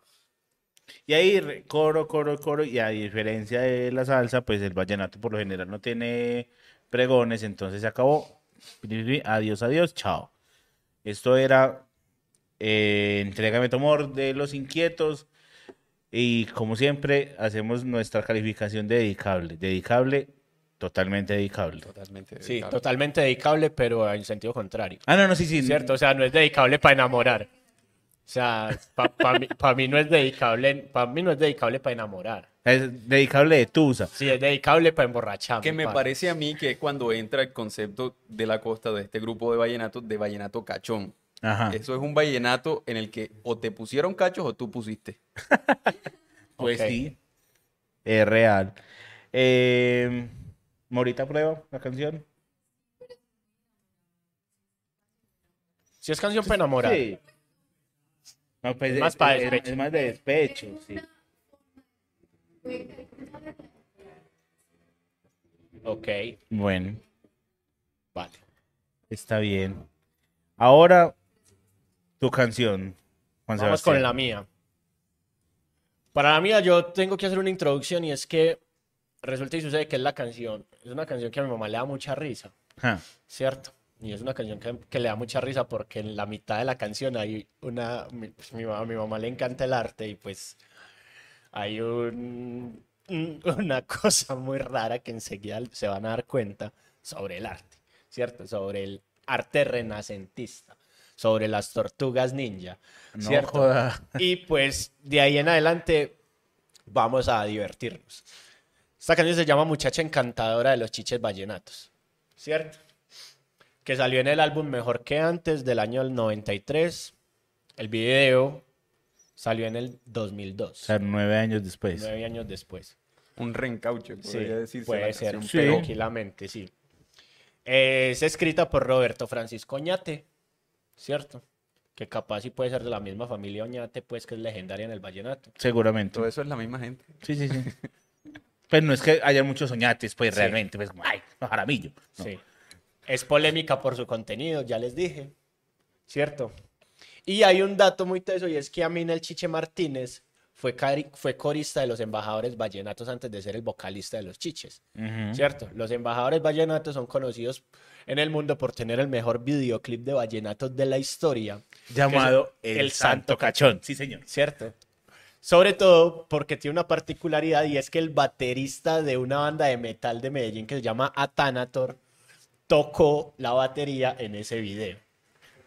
Y ahí coro, coro, coro, y a diferencia de la salsa, pues el vallenato por lo general no tiene pregones, entonces se acabó. Adiós, adiós, chao. Esto era eh, Entrégame tu amor de Los Inquietos. Y como siempre, hacemos nuestra calificación de dedicable. Dedicable, totalmente dedicable. Totalmente. sí, dedicable. totalmente dedicable, pero en sentido contrario. Ah, no, no, sí, sí. ¿Cierto? O sea, no es dedicable para enamorar. O sea, para mí, pa mí no es dedicable, para mí no es dedicable para enamorar. Es dedicable de Tusa. Sí, es dedicable para emborracharme. Que me pa. parece a mí que es cuando entra el concepto de la costa de este grupo de vallenatos, de vallenato cachón. Ajá. Eso es un vallenato en el que o te pusieron cachos o tú pusiste. Pues sí, es real. Eh, Morita prueba la canción. Si es canción para enamorar. Sí. No, pues, Es más es, pa' es- despecho. es más de despecho, sí. Ok, Bueno, vale. está bien. Ahora, tu canción, Juan Vamos Sebastián. con la mía. Para la mía, yo tengo que hacer una introducción y es que resulta y sucede que es la canción. Es una canción que a mi mamá le da mucha risa. Ajá. ¿cierto? Y es una canción que, que le da mucha risa porque en la mitad de la canción hay una... Mi, pues, mi mamá, mi mamá le encanta el arte y pues hay un, un- una cosa muy rara que enseguida se van a dar cuenta sobre el arte, ¿cierto? Sobre el arte renacentista, sobre las tortugas ninja, No ¿cierto? joda. Y pues de ahí en adelante vamos a divertirnos. Esta canción se llama Muchacha Encantadora de los Chiches Vallenatos, ¿cierto? Que salió en el álbum Mejor que Antes del año 93. El video salió en el 2002, O sea, nueve años después. nueve años después. Un reencauche, Sí, podría decirse. puede la ser, Sí. tranquilamente, sí. Es escrita por Roberto Francisco Oñate, ¿cierto? que capaz sí puede ser de la misma familia Oñate, pues que es legendaria en el vallenato. Seguramente. Todo eso es la misma gente. Sí, sí, sí. Pues no es que haya muchos soñates, pues Sí. realmente, pues como, ay, no, Jaramillo. No. Sí. Es polémica por su contenido, ya les dije. ¿Cierto? Y hay un dato muy teso y es que Amina el Chiche Martínez fue, corista de los embajadores vallenatos antes de ser el vocalista de los Chiches. ¿Cierto? Los embajadores vallenatos son conocidos en el mundo por tener el mejor videoclip de vallenatos de la historia. Llamado El, Santo Cachón. Sí, señor. ¿Cierto? Sobre todo porque tiene una particularidad y es que el baterista de una banda de metal de Medellín que se llama Atanator tocó la batería en ese video.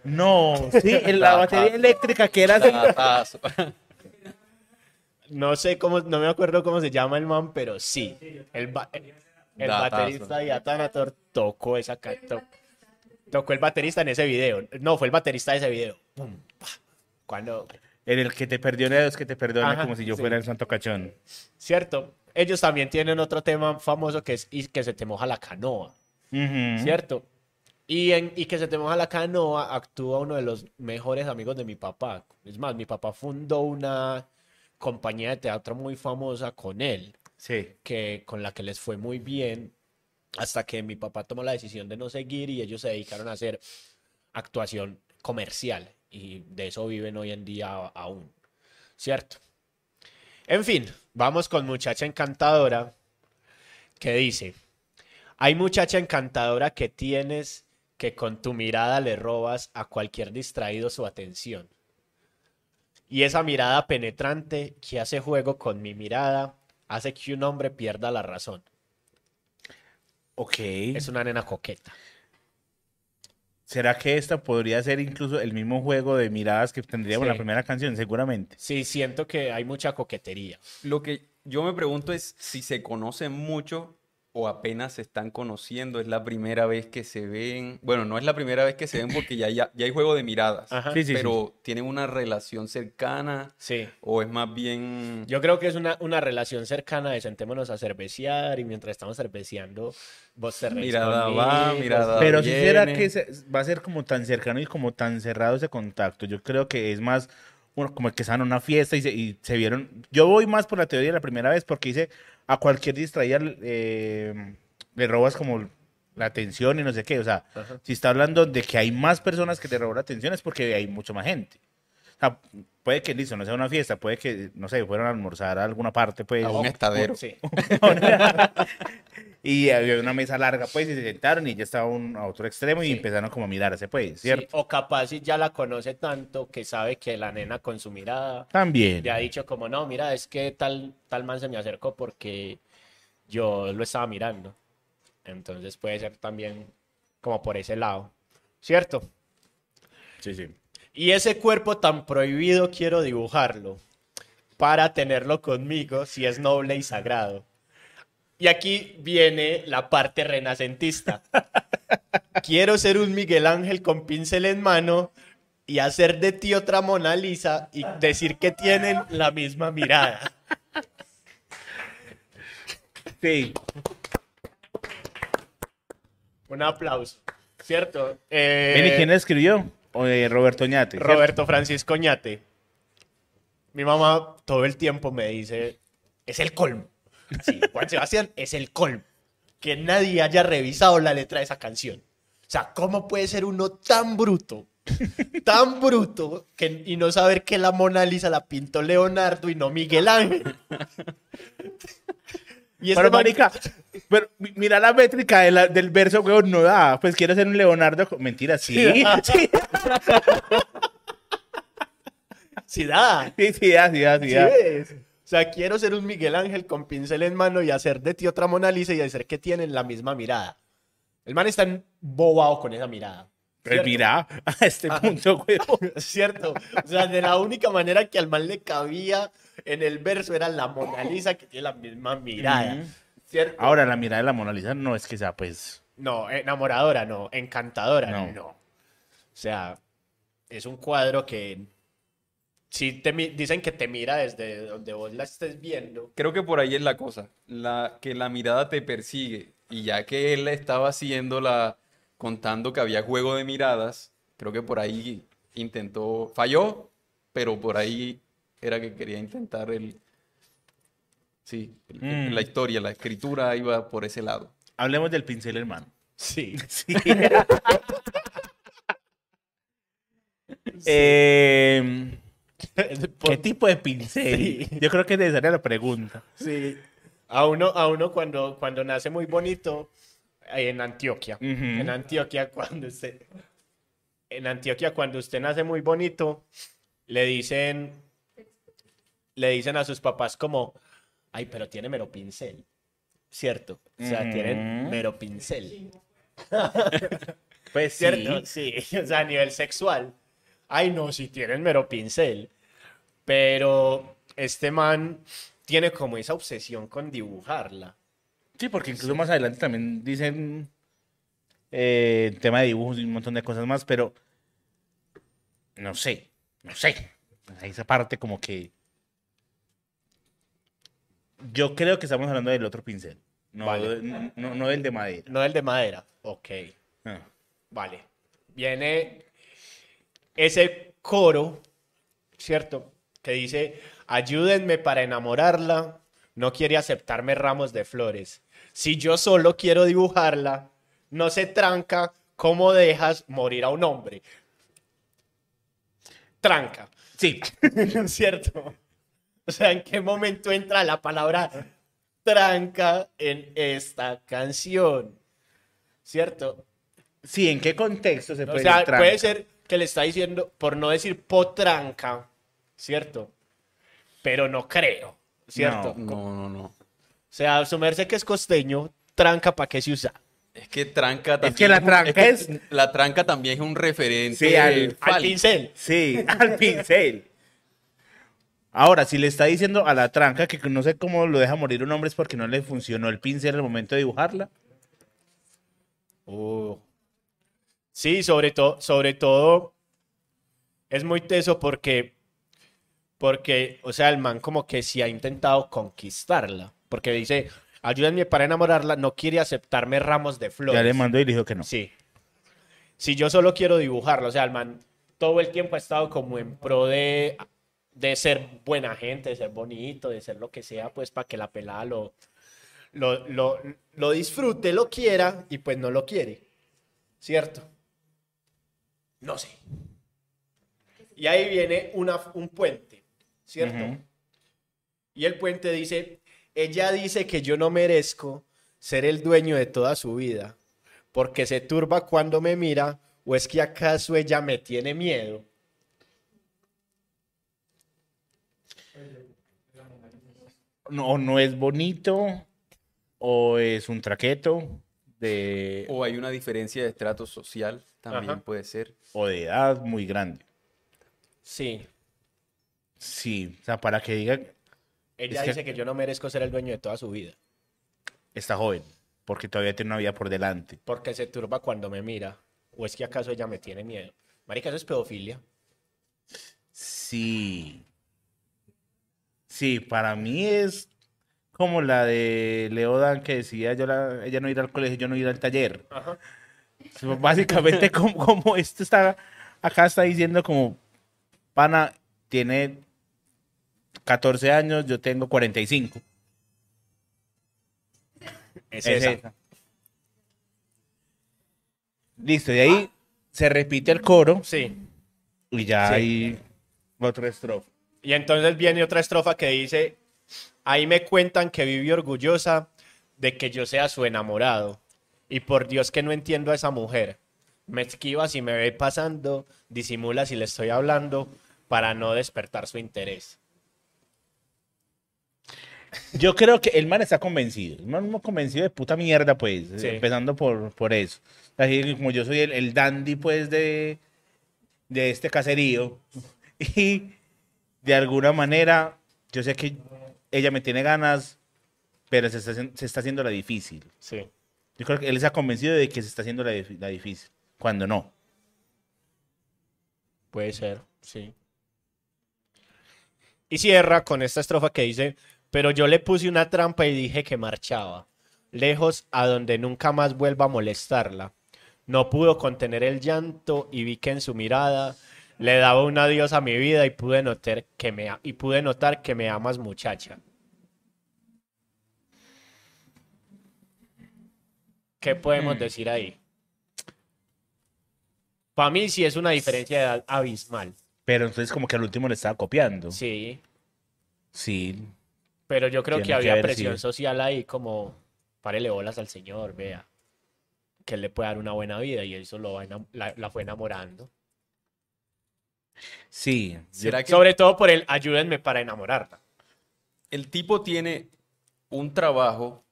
No, sí, en la batería eléctrica que era así. No sé cómo, no me acuerdo cómo se llama el man, pero sí. El, ba- el baterista de Atanator tocó esa ca- to- tocó el baterista en ese video. No, fue el baterista de ese video. Cuando, En el que te perdone, Dios que te perdone, Ajá, como si yo sí. fuera el Santo Cachón. ¿cierto? Ellos también tienen otro tema famoso que es y que se te moja la canoa. ¿Cierto? Y en Y que se te moja la canoa actúa uno de los mejores amigos de mi papá. Es más, mi papá fundó una compañía de teatro muy famosa con él, Sí. que, con la que les fue muy bien, hasta que mi papá tomó la decisión de no seguir y ellos se dedicaron a hacer actuación comercial. Y de eso viven hoy en día aún. ¿Cierto? En fin, vamos con muchacha encantadora que dice, hay muchacha encantadora que tienes que con tu mirada le robas a cualquier distraído su atención. Y esa mirada penetrante que hace juego con mi mirada hace que un hombre pierda la razón. Ok. Es una nena coqueta. ¿Será que esta podría ser incluso el mismo juego de miradas que tendríamos en la primera canción? Seguramente. Sí, siento que hay mucha coquetería. Lo que yo me pregunto es si se conocen mucho o apenas se están conociendo. Es la primera vez que se ven. Bueno, no es la primera vez que se ven porque ya, ya, ya hay juego de miradas. Ajá. Sí, sí, pero tienen una relación cercana Sí. o es más bien. Yo creo que es una, una relación cercana de sentémonos a cervecear y mientras estamos cerveceando, vos te Mirada conmigo. va, mirada Pero si será que se- va a ser como tan cercano y como tan cerrado ese contacto. Yo creo que es más bueno, como que estaban en una fiesta y se, y se vieron. Yo voy más por la teoría de la primera vez porque dice a cualquier distraída eh, le robas como la atención y no sé qué. O sea, Ajá. si está hablando de que hay más personas que te roban la atención es porque hay mucho más gente. Sea, puede que listo, no sea una fiesta, puede que, no sé, fueron a almorzar a alguna parte, pues. A un estadero. Sí. y había una mesa larga, pues, y se sentaron y ya estaba un, a otro extremo y Sí. empezaron como a mirarse, pues, Sí, ¿cierto? O capaz si ya la conoce tanto que sabe que la nena con su mirada También. le ha dicho como, no, mira, es que tal, tal man se me acercó porque yo lo estaba mirando. Entonces puede ser también como por ese lado. ¿Cierto? Sí, sí. Y ese cuerpo tan prohibido quiero dibujarlo para tenerlo conmigo si es noble y sagrado. Y aquí viene la parte renacentista. Quiero ser un Miguel Ángel con pincel en mano y hacer de ti otra Mona Lisa y decir que tienen la misma mirada. Sí. Un aplauso, ¿cierto? Eh, Ven, ¿y quién la escribió? O, eh, Roberto Ñate. Roberto Francisco Ñate. Mi mamá todo el tiempo me dice, es el colmo. Sí, Juan Sebastián es el colmo. Que nadie haya revisado la letra de esa canción. O sea, ¿cómo puede ser uno tan bruto, tan bruto, y no saber que la Mona Lisa la pintó Leonardo y no Miguel Ángel? Y Pero, man- marica, pero mi- mira la métrica de la- del verso, weón, no da. Pues quiero ser un Leonardo. Mentira, sí. Sí, Sí da. sí, sí, da, sí, da, sí, Sí da. ves. O sea, quiero ser un Miguel Ángel con pincel en mano y hacer de ti otra Mona Lisa y hacer que tienen la misma mirada. El man está embobado con esa mirada. Pero ¿cierto? mira, a este punto, weón. ¿Cierto? O sea, de la única manera que al man le cabía en el verso era la Mona Lisa que tiene la misma mirada. Ujú. ¿Cierto? Ahora, la mirada de la Mona Lisa no es que sea, pues. No, enamoradora, no. Encantadora, No. no. O sea, es un cuadro que si te dicen que te mira desde donde vos la estés viendo. Creo que por ahí es la cosa, la, que la mirada te persigue. Y ya que él estaba haciendo la, contando que había juego de miradas, creo que por ahí intentó, falló, pero por ahí era que quería intentar el... Sí, el- Mm. la historia, la escritura iba por ese lado. Hablemos del pincel, hermano. Sí. Sí. Eh, ¿Qué tipo de pincel? Sí. Yo creo que es necesaria la pregunta. Sí. A uno, a uno cuando, cuando nace muy bonito, eh, en Antioquia. En Antioquia, cuando usted. En Antioquia, cuando usted nace muy bonito, le dicen. Le dicen a sus papás como. Ay, pero tiene mero pincel. ¿Cierto? O sea, tienen Ujú. mero pincel. Pues ¿Cierto? sí. Sí. O sea, a nivel sexual. Ay, no, si tienen mero pincel. Pero este man tiene como esa obsesión con dibujarla. Sí, porque incluso más adelante también dicen eh, tema de dibujos y un montón de cosas más, pero no sé, no sé. Esa parte como que... Yo creo que estamos hablando del otro pincel, no, Vale. no, no del de madera. No el de madera. Ok. Ah. Vale. Viene ese coro, ¿cierto? Que dice, ayúdenme para enamorarla, no quiere aceptarme ramos de flores. Si yo solo quiero dibujarla, no se tranca cómo dejas morir a un hombre. Tranca, Sí, ¿cierto? O sea, ¿en qué momento entra la palabra tranca en esta canción? ¿Cierto? sí, ¿en qué contexto se O puede sea, entrar? puede ser que le está diciendo, por no decir potranca, ¿cierto? Pero no creo, ¿cierto? No. No, no, no. O sea, asumirse que es costeño, tranca, ¿para qué se usa? Es que tranca también. que la tranca que es- La tranca también es un referente. Sí, al- pincel. Sí, al pincel. Ahora, si le está diciendo a la tranca que no sé cómo lo deja morir un hombre es porque no le funcionó el pincel al momento de dibujarla. Oh. Sí, sobre todo, sobre todo, es muy teso porque, porque, o sea, el man como que sí ha intentado conquistarla, porque dice, ayúdenme para enamorarla, no quiere aceptarme ramos de flores. Ya le mandó y le dijo que no. Sí. Si yo solo quiero dibujarlo, o sea, el man todo el tiempo ha estado como en pro de, de ser buena gente, de ser bonito, de ser lo que sea, pues para que la pelada lo, lo, lo, lo disfrute, lo quiera y pues no lo quiere. ¿Cierto? No sé. Y ahí viene una, un puente, ¿cierto? Y el puente dice, ella dice que yo no merezco ser el dueño de toda su vida, porque se turba cuando me mira, o es que acaso ella me tiene miedo. No, o no es bonito, o es un traqueto de, O hay una diferencia de estrato social, también Ajá. puede ser. o de edad muy grande. Sí, Sí, o sea, para que diga, ella Es que- dice que yo no merezco ser el dueño de toda su vida, está joven, porque todavía tiene una vida por delante. porque se turba cuando me mira, o es que acaso ella me tiene miedo. Marica, eso es pedofilia. Sí. Sí, para mí es como la de Leodan que decía yo la, ella no ir al colegio, yo no ir al taller. Ajá. Básicamente como, como esto está acá está diciendo como pana tiene 14 años, yo tengo 45. Es, Es esa. esa. Listo, y ahí se repite el coro Sí. y ya Sí. hay otra estrofa. Y entonces viene otra estrofa que dice, ahí me cuentan que vive orgullosa de que yo sea su enamorado. Y por Dios que no entiendo a esa mujer. Me esquiva si me ve pasando, disimula si le estoy hablando para no despertar su interés. Yo creo que el man está convencido. El man no convencido de puta mierda, pues. Sí. Empezando por, por eso. Así que como yo soy el, el dandy, pues, de, de este caserío. Y de alguna manera, yo sé que ella me tiene ganas, pero se está, se está haciendo la difícil. Sí. Yo creo que él está convencido de que se está haciendo la, la difícil. Cuando no. Puede ser, sí. Y cierra con esta estrofa que dice, pero yo le puse una trampa y dije que marchaba, lejos a donde nunca más vuelva a molestarla. No pudo contener el llanto y vi que en su mirada Le daba un adiós a mi vida y pude notar que me, y pude notar que me amas, muchacha. ¿Qué podemos decir ahí? Para mí sí es una diferencia de edad abismal. Pero entonces como que al último le estaba copiando. Sí, Sí. pero yo creo Tiene que había presión sido. social ahí como, párele bolas al señor, vea, que él le puede dar una buena vida y eso lo va la fue enamorando. Sí. ¿Será que Sobre todo por el ayúdenme para enamorarla. el tipo tiene un trabajo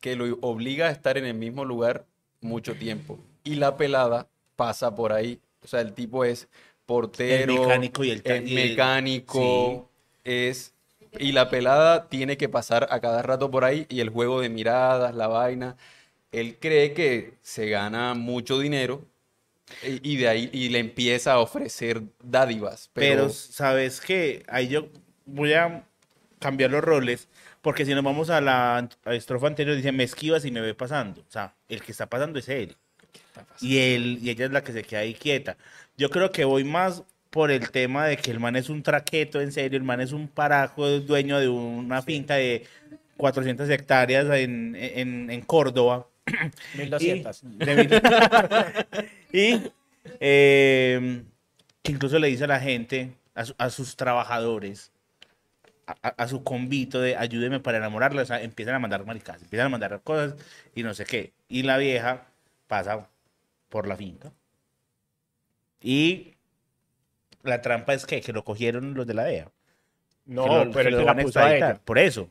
que lo obliga a estar en el mismo lugar mucho tiempo? Y la pelada pasa por ahí. O sea, el tipo es portero, El mecánico y el ta- es y el- mecánico, es... Y la pelada tiene que pasar a cada rato por ahí y el juego de miradas, la vaina. Él cree que se gana mucho dinero y, de ahí y le empieza a ofrecer dádivas. Pero, Pero, sabes que ahí yo voy a cambiar los roles, porque si nos vamos a la a estrofa anterior, dice, me esquivas y me ve pasando. O sea, el que está pasando es él. Y él, y ella es la que se queda ahí quieta. Yo creo que voy más por el tema de que el man es un traqueto, en serio, el man es un parajo, es dueño de una finca de 400 hectáreas en, en, en Córdoba. 1200. Y, de y, eh, que incluso le dice a la gente, a, su- a sus trabajadores, a, a- su convito de ayúdeme para enamorarla, o sea, empiezan a mandar maricas, empiezan a mandar cosas y no sé qué. Y la vieja pasa por la finca. Y la trampa es que, que lo cogieron los de la DEA. No, que lo- pero que lo la van a extraditar. Por eso.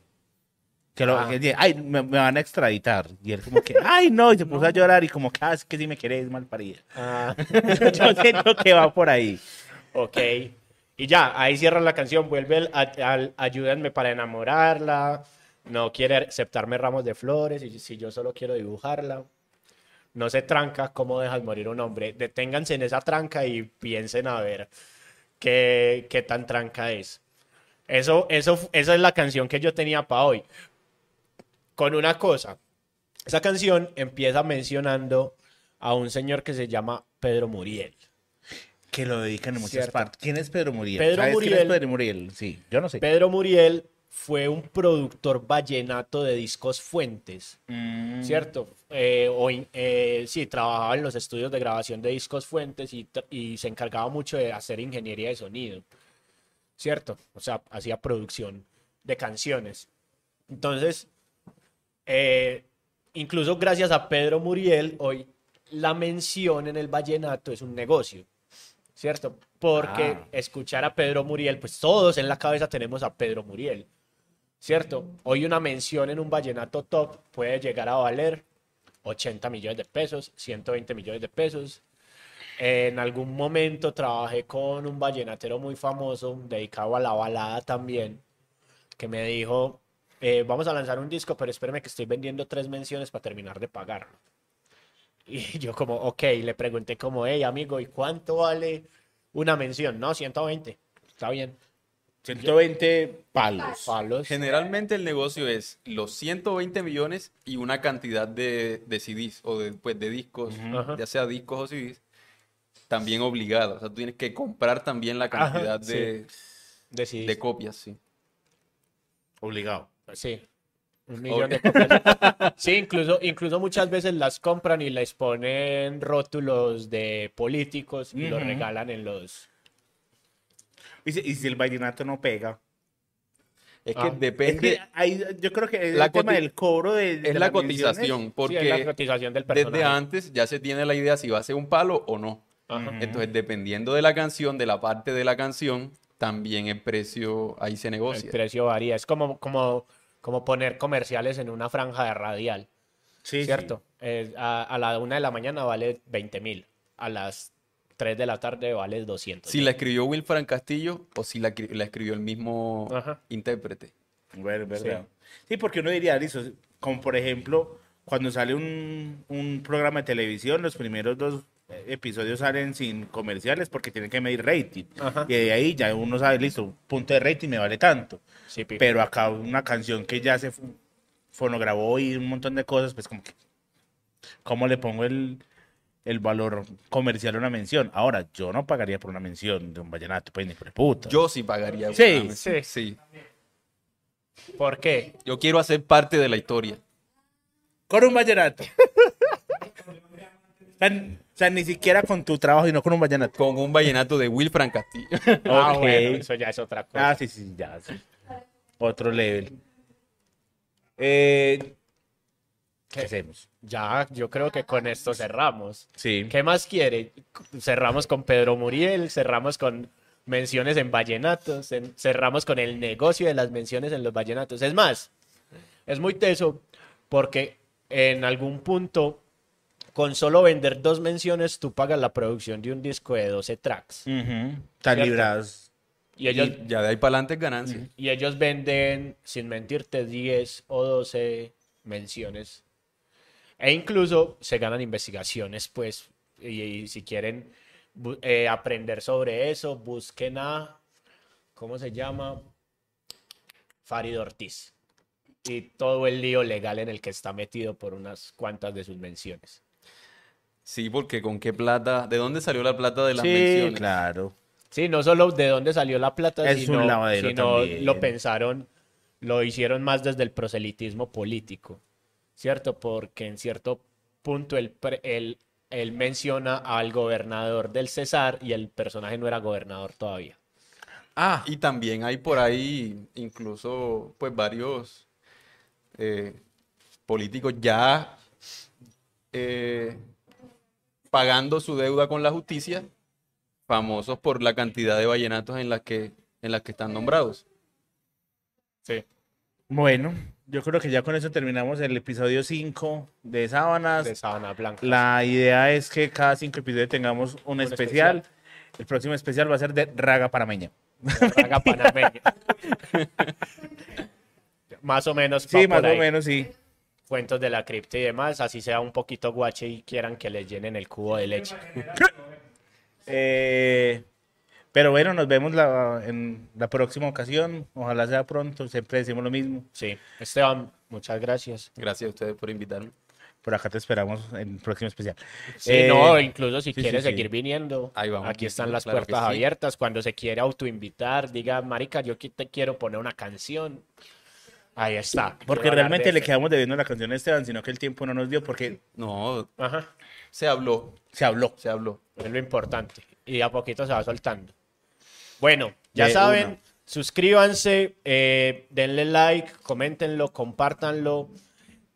Que lo, Ah. que dice, ay, me, me van a extraditar. Y él como que, ay, no, y se puso a llorar y como que, ah, es que si me querés, mal parida. Ah, Yo siento que va por ahí. ok. Y ya, ahí cierra la canción. Vuelve el, a- al ayúdenme para enamorarla. No quiere aceptarme ramos de flores. Y si yo solo quiero dibujarla. No se tranca cómo dejas morir un hombre. Deténganse en esa tranca y piensen a ver qué, qué tan tranca es. Eso, eso, esa es la canción que yo tenía para hoy. Con una cosa. Esa canción empieza mencionando a un señor que se llama Pedro Muriel. Que lo dedican en muchas Cierto. partes. ¿Quién es Pedro Muriel? Pedro ¿Sabes quién Muriel- es Pedro Muriel? Sí, yo no sé. Pedro Muriel fue un productor vallenato de discos fuentes, Mm, ¿cierto? Eh, o eh, sí, trabajaba en los estudios de grabación de discos fuentes y, y se encargaba mucho de hacer ingeniería de sonido, ¿cierto? O sea, hacía producción de canciones. Entonces, eh, incluso gracias a Pedro Muriel, hoy la mención en el vallenato es un negocio, ¿cierto? Porque Ah. escuchar a Pedro Muriel, pues todos en la cabeza tenemos a Pedro Muriel, ¿cierto? Hoy una mención en un vallenato top puede llegar a valer 80 millones de pesos, 120 millones de pesos. En algún momento trabajé con un vallenatero muy famoso, dedicado a la balada también, que me dijo, eh, vamos a lanzar un disco, pero espérame que estoy vendiendo tres menciones para terminar de pagarlo. Y yo como, ok, le pregunté como, hey amigo, ¿y cuánto vale una mención? No, 120, está bien. 120 palos. Palos. Generalmente el negocio es los 120 millones y una cantidad de, de CDs o de, pues, de discos, Ajá. ya sea discos o CDs, también obligados. O sea, tú tienes que comprar también la Ajá, cantidad sí. de, Decidí. de copias, sí. Obligado. Sí. Un millón de copias. Sí, incluso, incluso muchas veces las compran y les ponen rótulos de políticos y los Ujú. regalan en los... Y si, y si el vallenato no pega. Es que Ah. Es depende, que ahí, yo creo que es La el tema coti- del cobro de, de es la las menciones. cotización, Sí, es la porque cotización del desde antes ya se tiene la idea si va a ser un palo o no. Ajá. Entonces, dependiendo de la canción, de la parte de la canción, también el precio ahí se El negocia. precio varía. Es como, como, como poner comerciales en una franja de radial, Sí, sí. ¿cierto? Eh, a, a la una de la mañana vale 20 mil. A las 3 de la tarde vale 200. Si la escribió Wilfran Castillo o si la, cri- la escribió el mismo Ajá. intérprete. Ver- verdad. Sí. porque uno diría, listo, como por ejemplo, cuando sale un, un programa de televisión, los primeros dos episodios salen sin comerciales porque tienen que medir rating. Ajá. Y de ahí ya uno sabe, listo, punto de rating me vale tanto. Sí. Pero acá una canción que ya se fonograbó y un montón de cosas, pues como que, ¿cómo le pongo el, el valor comercial de una mención. Ahora, yo no pagaría por una mención de un vallenato, pues ni por el puto. Yo sí pagaría. Sí, una sí. sí. ¿Por qué? Yo quiero hacer parte de la historia. Con un vallenato. sea, o sea, ni siquiera con tu trabajo, sino con un vallenato. Con un vallenato de Wilfran Castillo. Ah, bueno, eso ya es otra cosa. Ah, sí, sí, ya. sí. Otro level. Eh, ¿Qué hacemos? Ya, yo creo que con esto cerramos. Sí. ¿Qué más quiere? Cerramos con Pedro Muriel, cerramos con menciones en vallenatos, en- cerramos con el negocio de las menciones en los vallenatos. Es más, es muy teso porque en algún punto, con solo vender dos menciones, tú pagas la producción de un disco de 12 tracks. Están Cierto. librados. Y ellos, Y ya de ahí para adelante es ganancia. y ellos venden, sin mentirte, 10 o 12 menciones. E incluso se ganan investigaciones, pues, y, y si quieren eh, aprender sobre eso, busquen a, ¿cómo se llama? Farid Ortiz. Y todo el lío legal en el que está metido por unas cuantas de sus menciones. Sí, porque con qué plata, ¿de dónde salió la plata de las Sí, menciones? claro. Sí, no solo de dónde salió la plata, Es un sino, lavadero sino lo pensaron, lo hicieron más desde el proselitismo político, ¿cierto? Porque en cierto punto él, pre- él- él menciona al gobernador del Cesar y el personaje no era gobernador todavía. Ah, Y también hay por ahí incluso pues varios eh, políticos ya eh, pagando su deuda con la justicia, famosos por la cantidad de vallenatos en las que, en las que están nombrados. Sí. bueno, yo creo que ya con eso terminamos el episodio 5 de Sábanas. De Sabana Blanca. La idea es que cada cinco episodios tengamos un, especial. El próximo especial va a ser de Raga Panameña. Raga panameña. más o menos. Sí, más o ahí. menos, sí. Cuentos de la cripta y demás, así sea un poquito guache y quieran que les llenen el cubo de leche. Eh, pero bueno, nos vemos la- en la próxima ocasión. Ojalá sea pronto. Siempre decimos lo mismo. Sí, Esteban, muchas gracias. Gracias a ustedes por invitarme. Por acá te esperamos en el próximo especial. Sí, Eh, no, incluso si sí, quieres sí, sí. seguir viniendo, Ahí vamos, aquí están las claro puertas sí. abiertas. Cuando se quiere autoinvitar, diga, marica, yo aquí te quiero poner una canción. Ahí está. Porque realmente le quedamos debiendo la canción a Esteban, sino que el tiempo no nos dio porque No, Ajá, se habló, se habló. se habló. es lo importante. Y a poquito se va soltando. Bueno, ya De saben, una. suscríbanse, eh, denle like, coméntenlo, compártanlo.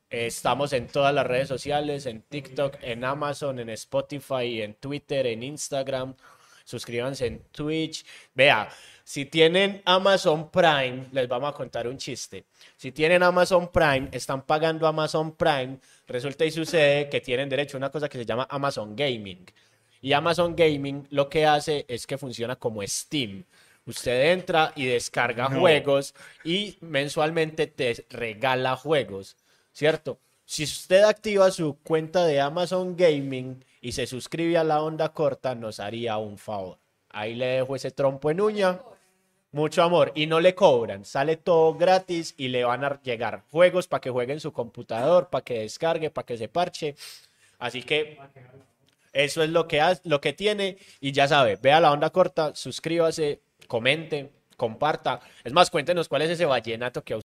Eh, Estamos en todas las redes sociales, en TikTok, en Amazon, en Spotify, en Twitter, en Instagram. Suscríbanse en Twitch. Vea, si tienen Amazon Prime, les vamos a contar un chiste. Si tienen Amazon Prime, están pagando Amazon Prime, resulta y sucede que tienen derecho a una cosa que se llama Amazon Gaming. Y Amazon Gaming lo que hace es que funciona como Steam. Usted entra y descarga No. juegos y mensualmente te regala juegos, ¿cierto? Si usted activa su cuenta de Amazon Gaming y se suscribe a la onda corta, nos haría un favor. Ahí le dejo ese trompo en uña. Mucho amor. Y no le cobran. Sale todo gratis y le van a llegar juegos para que juegue en su computador, para que descargue, para que se parche. Así que eso es lo que, hace, lo que tiene. Y ya sabe, vea la onda corta, suscríbase, comente, comparta. Es más, cuéntenos cuál es ese vallenato que a